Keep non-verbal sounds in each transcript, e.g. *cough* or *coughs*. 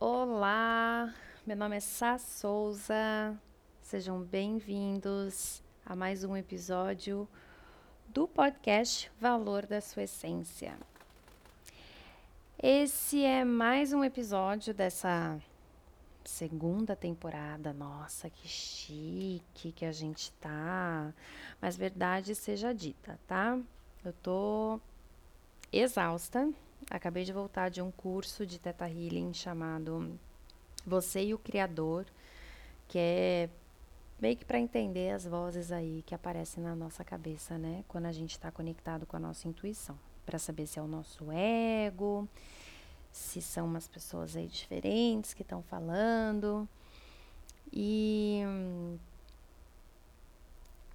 Olá, meu nome é Sá Souza. Sejam bem-vindos a mais um episódio do podcast Valor da Sua Essência. Esse é mais um episódio dessa segunda temporada. Nossa, que chique que a gente tá. Mas verdade seja dita, tá? Eu tô exausta. Acabei de voltar de um curso de Teta Healing chamado Você e o Criador, que é meio que para entender as vozes aí que aparecem na nossa cabeça, né? Quando a gente está conectado com a nossa intuição, para saber se é o nosso ego, se são umas pessoas aí diferentes que estão falando. E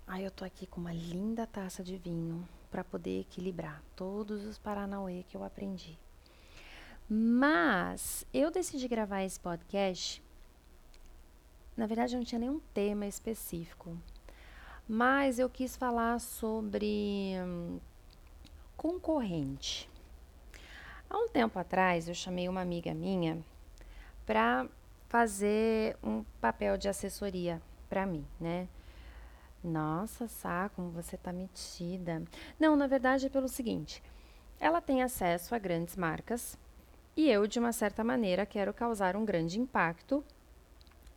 aí eu tô aqui com uma linda taça de vinho para poder equilibrar todos os paranauê que eu aprendi. Mas eu decidi gravar esse podcast na verdade, não tinha nenhum tema específico, mas eu quis falar sobre hum, concorrente. Há um tempo atrás, eu chamei uma amiga minha para fazer um papel de assessoria para mim, né? Nossa, Sá, como você tá metida. Não, na verdade é pelo seguinte: ela tem acesso a grandes marcas e eu, de uma certa maneira, quero causar um grande impacto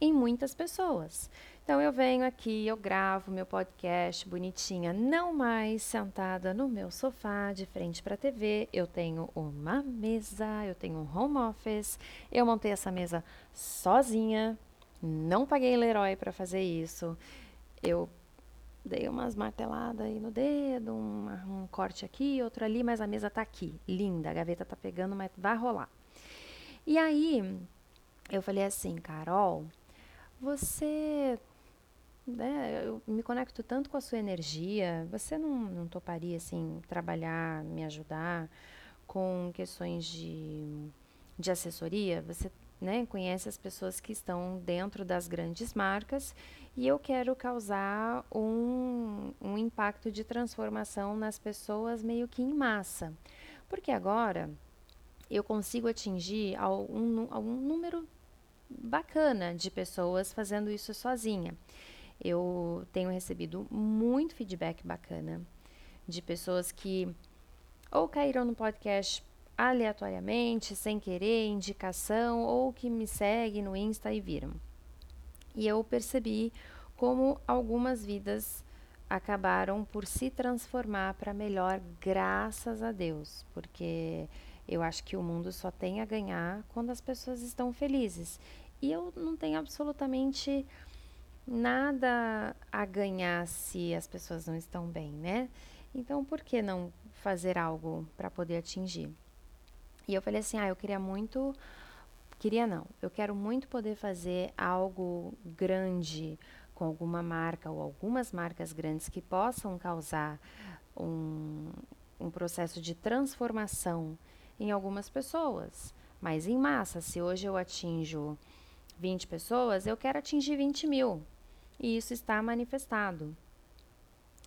em muitas pessoas. Então eu venho aqui, eu gravo meu podcast bonitinha, não mais sentada no meu sofá de frente para a TV. Eu tenho uma mesa, eu tenho um home office. Eu montei essa mesa sozinha, não paguei Leroy para fazer isso. Eu dei umas marteladas aí no dedo, um, um corte aqui, outro ali, mas a mesa tá aqui, linda, a gaveta tá pegando, mas vai rolar. E aí eu falei assim, Carol, você né, eu me conecto tanto com a sua energia. Você não, não toparia, assim, trabalhar, me ajudar com questões de, de assessoria? Você né, conhece as pessoas que estão dentro das grandes marcas e eu quero causar um, um impacto de transformação nas pessoas meio que em massa. Porque agora eu consigo atingir algum, algum número bacana de pessoas fazendo isso sozinha. Eu tenho recebido muito feedback bacana de pessoas que ou caíram no podcast aleatoriamente, sem querer, indicação, ou que me seguem no Insta e viram. E eu percebi como algumas vidas acabaram por se transformar para melhor, graças a Deus, porque eu acho que o mundo só tem a ganhar quando as pessoas estão felizes. E eu não tenho absolutamente nada a ganhar se as pessoas não estão bem, né? Então, por que não fazer algo para poder atingir? E eu falei assim: ah, eu queria muito. Queria não, eu quero muito poder fazer algo grande com alguma marca ou algumas marcas grandes que possam causar um, um processo de transformação em algumas pessoas, mas em massa. Se hoje eu atinjo 20 pessoas, eu quero atingir 20 mil. E isso está manifestado.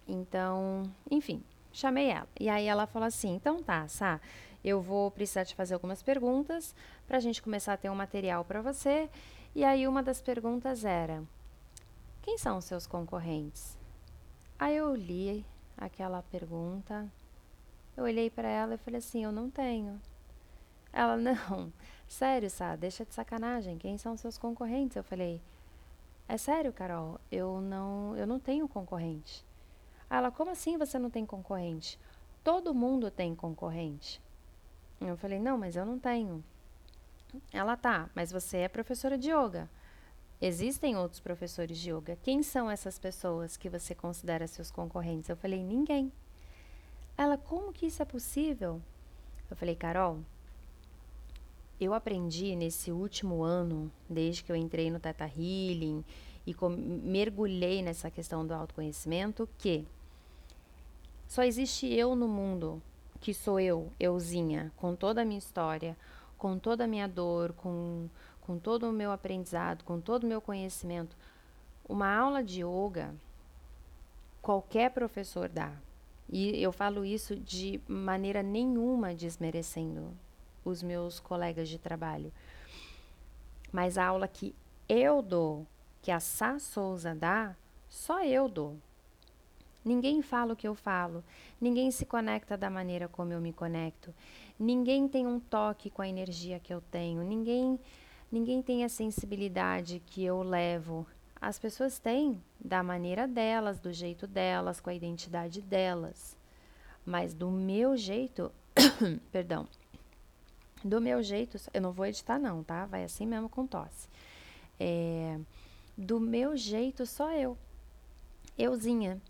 Então, enfim, chamei ela. E aí ela falou assim: então tá, Sá, eu vou precisar te fazer algumas perguntas para a gente começar a ter um material para você. E aí uma das perguntas era: quem são os seus concorrentes? Aí eu li aquela pergunta, eu olhei para ela e falei assim: eu não tenho. Ela, *laughs* não, sério, Sá, deixa de sacanagem, quem são seus concorrentes? Eu falei, é sério, Carol, eu não, eu não tenho concorrente. Ela, como assim você não tem concorrente? Todo mundo tem concorrente. Eu falei, não, mas eu não tenho. Ela, tá, mas você é professora de yoga. Existem outros professores de yoga. Quem são essas pessoas que você considera seus concorrentes? Eu falei, ninguém. Ela, como que isso é possível? Eu falei, Carol, eu aprendi nesse último ano, desde que eu entrei no Teta Healing e mergulhei nessa questão do autoconhecimento, que só existe eu no mundo, que sou eu, euzinha, com toda a minha história, com toda a minha dor, com, com todo o meu aprendizado, com todo o meu conhecimento. Uma aula de yoga, qualquer professor dá. E eu falo isso de maneira nenhuma desmerecendo os meus colegas de trabalho. Mas a aula que eu dou, que a Sá Souza dá, só eu dou. Ninguém fala o que eu falo, ninguém se conecta da maneira como eu me conecto, ninguém tem um toque com a energia que eu tenho, ninguém, ninguém tem a sensibilidade que eu levo. As pessoas têm da maneira delas, do jeito delas, com a identidade delas. Mas do meu jeito, *coughs* perdão, do meu jeito, eu não vou editar não, tá? Vai assim mesmo com tosse. É, do meu jeito, só eu. Euzinha.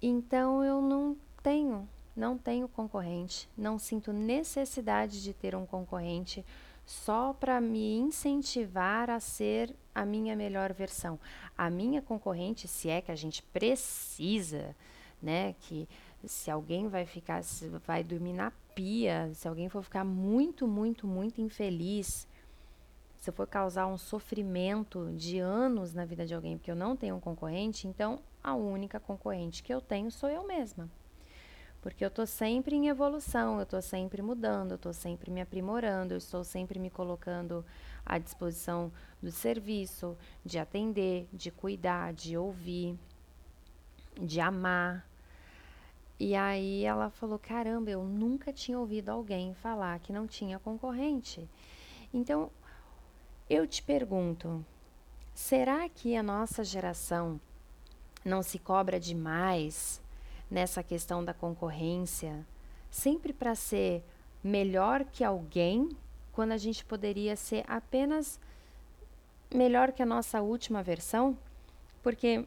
Então eu não tenho, não tenho concorrente, não sinto necessidade de ter um concorrente só para me incentivar a ser a minha melhor versão. A minha concorrente, se é que a gente precisa, né, que se alguém vai ficar, vai dormir na pia, se alguém for ficar muito, muito, muito infeliz, se for causar um sofrimento de anos na vida de alguém, porque eu não tenho um concorrente, então a única concorrente que eu tenho sou eu mesma. Porque eu estou sempre em evolução, eu estou sempre mudando, eu estou sempre me aprimorando, eu estou sempre me colocando à disposição do serviço, de atender, de cuidar, de ouvir, de amar. E aí ela falou: caramba, eu nunca tinha ouvido alguém falar que não tinha concorrente. Então, eu te pergunto: será que a nossa geração não se cobra demais nessa questão da concorrência, sempre para ser melhor que alguém, quando a gente poderia ser apenas melhor que a nossa última versão? Porque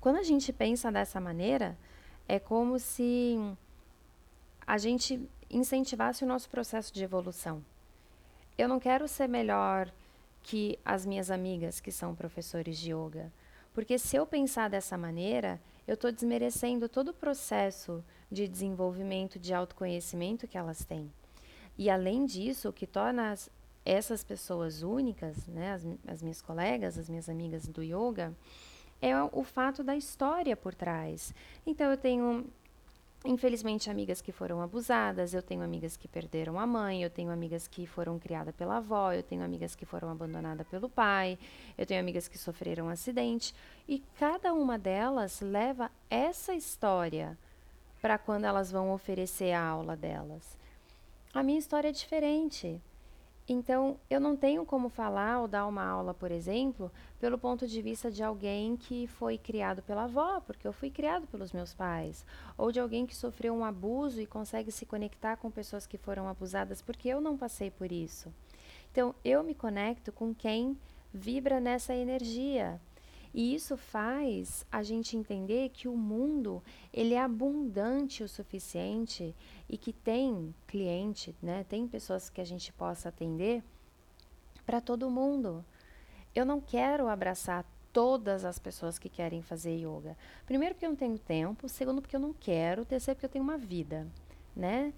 quando a gente pensa dessa maneira, é como se a gente incentivasse o nosso processo de evolução eu não quero ser melhor que as minhas amigas que são professores de yoga. Porque se eu pensar dessa maneira, eu estou desmerecendo todo o processo de desenvolvimento, de autoconhecimento que elas têm. E além disso, o que torna as, essas pessoas únicas, né, as, as minhas colegas, as minhas amigas do yoga, é o fato da história por trás. Então eu tenho Infelizmente, amigas que foram abusadas, eu tenho amigas que perderam a mãe, eu tenho amigas que foram criadas pela avó, eu tenho amigas que foram abandonadas pelo pai, eu tenho amigas que sofreram um acidente, e cada uma delas leva essa história para quando elas vão oferecer a aula delas. A minha história é diferente. Então, eu não tenho como falar ou dar uma aula, por exemplo, pelo ponto de vista de alguém que foi criado pela avó, porque eu fui criado pelos meus pais, ou de alguém que sofreu um abuso e consegue se conectar com pessoas que foram abusadas, porque eu não passei por isso. Então, eu me conecto com quem vibra nessa energia. E isso faz a gente entender que o mundo ele é abundante o suficiente e que tem cliente, né? Tem pessoas que a gente possa atender para todo mundo. Eu não quero abraçar todas as pessoas que querem fazer yoga. Primeiro porque eu não tenho tempo, segundo porque eu não quero, terceiro porque eu tenho uma vida, né?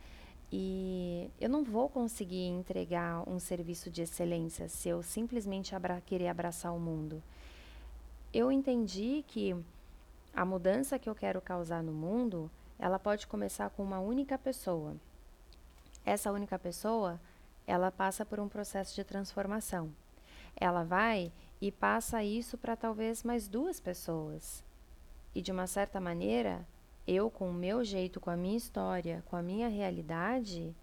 E eu não vou conseguir entregar um serviço de excelência se eu simplesmente abra querer abraçar o mundo eu entendi que a mudança que eu quero causar no mundo, ela pode começar com uma única pessoa. Essa única pessoa, ela passa por um processo de transformação. Ela vai e passa isso para talvez mais duas pessoas. E de uma certa maneira, eu com o meu jeito, com a minha história, com a minha realidade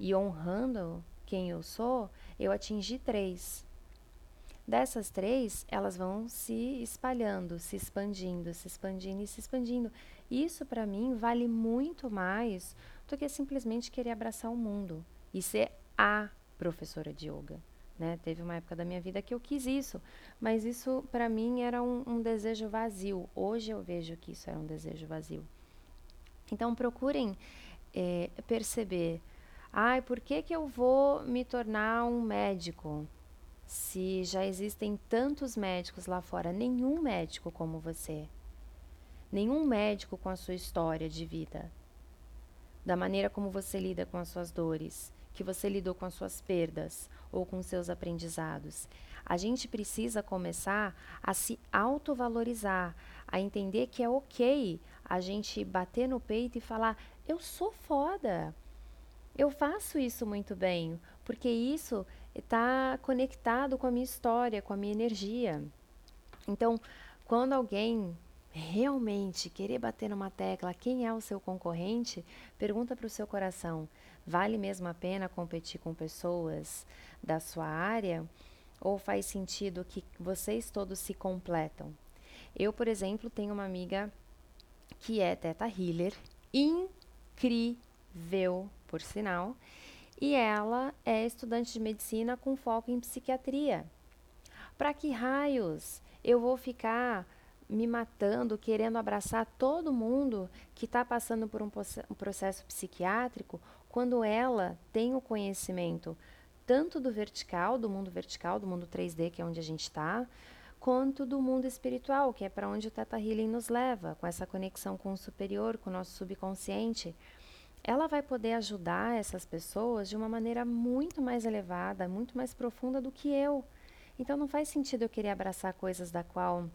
e honrando quem eu sou, eu atingi três. Dessas três, elas vão se espalhando, se expandindo, se expandindo e se expandindo. Isso, para mim, vale muito mais do que simplesmente querer abraçar o mundo e ser a professora de yoga. Né? Teve uma época da minha vida que eu quis isso, mas isso para mim era um, um, desejo vazio. Hoje eu vejo que isso era um desejo vazio. Então procurem é, perceber, ai, por que, que eu vou me tornar um médico? Se já existem tantos médicos lá fora, nenhum médico como você, nenhum médico com a sua história de vida, da maneira como você lida com as suas dores, que você lidou com as suas perdas ou com seus aprendizados. A gente precisa começar a se autovalorizar, a entender que é ok a gente bater no peito e falar: eu sou foda. Eu faço isso muito bem, porque isso está conectado com a minha história, com a minha energia. Então, quando alguém realmente querer bater numa tecla quem é o seu concorrente, pergunta para o seu coração: vale mesmo a pena competir com pessoas da sua área? Ou faz sentido que vocês todos se completam? Eu, por exemplo, tenho uma amiga que é Teta Healer, incrível, por sinal, e ela é estudante de medicina com foco em psiquiatria. Para que raios eu vou ficar me matando, querendo abraçar todo mundo que está passando por um, processo psiquiátrico, quando ela tem o conhecimento tanto do vertical, do mundo vertical, do mundo 3D, que é onde a gente está, quanto do mundo espiritual, que é para onde o Teta Healing nos leva, com essa conexão com o superior, com o nosso subconsciente. Ela vai poder ajudar essas pessoas de uma maneira muito mais elevada, muito mais profunda do que eu. Então não faz sentido eu querer abraçar coisas da qual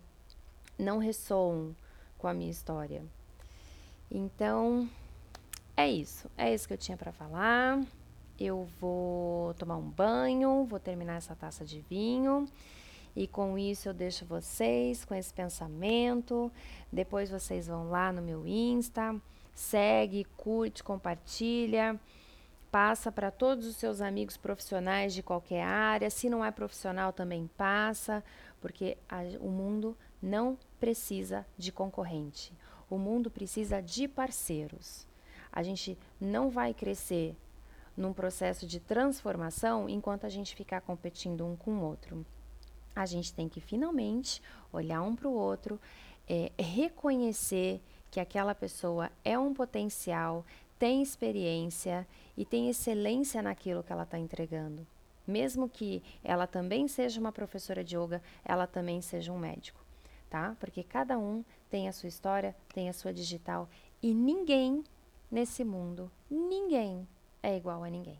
não ressoam com a minha história. Então, é isso. É isso que eu tinha para falar. Eu vou tomar um banho, vou terminar essa taça de vinho. E com isso eu deixo vocês com esse pensamento. Depois vocês vão lá no meu Insta, segue, curte, compartilha, passa para todos os seus amigos profissionais de qualquer área. Se não é profissional, também passa, porque a, o mundo não precisa de concorrente. O mundo precisa de parceiros. A gente não vai crescer num processo de transformação enquanto a gente ficar competindo um com o outro a gente tem que finalmente olhar um para o outro, é, reconhecer que aquela pessoa é um potencial, tem experiência e tem excelência naquilo que ela está entregando. Mesmo que ela também seja uma professora de yoga, ela também seja um médico, tá? Porque cada um tem a sua história, tem a sua digital e ninguém nesse mundo, ninguém é igual a ninguém.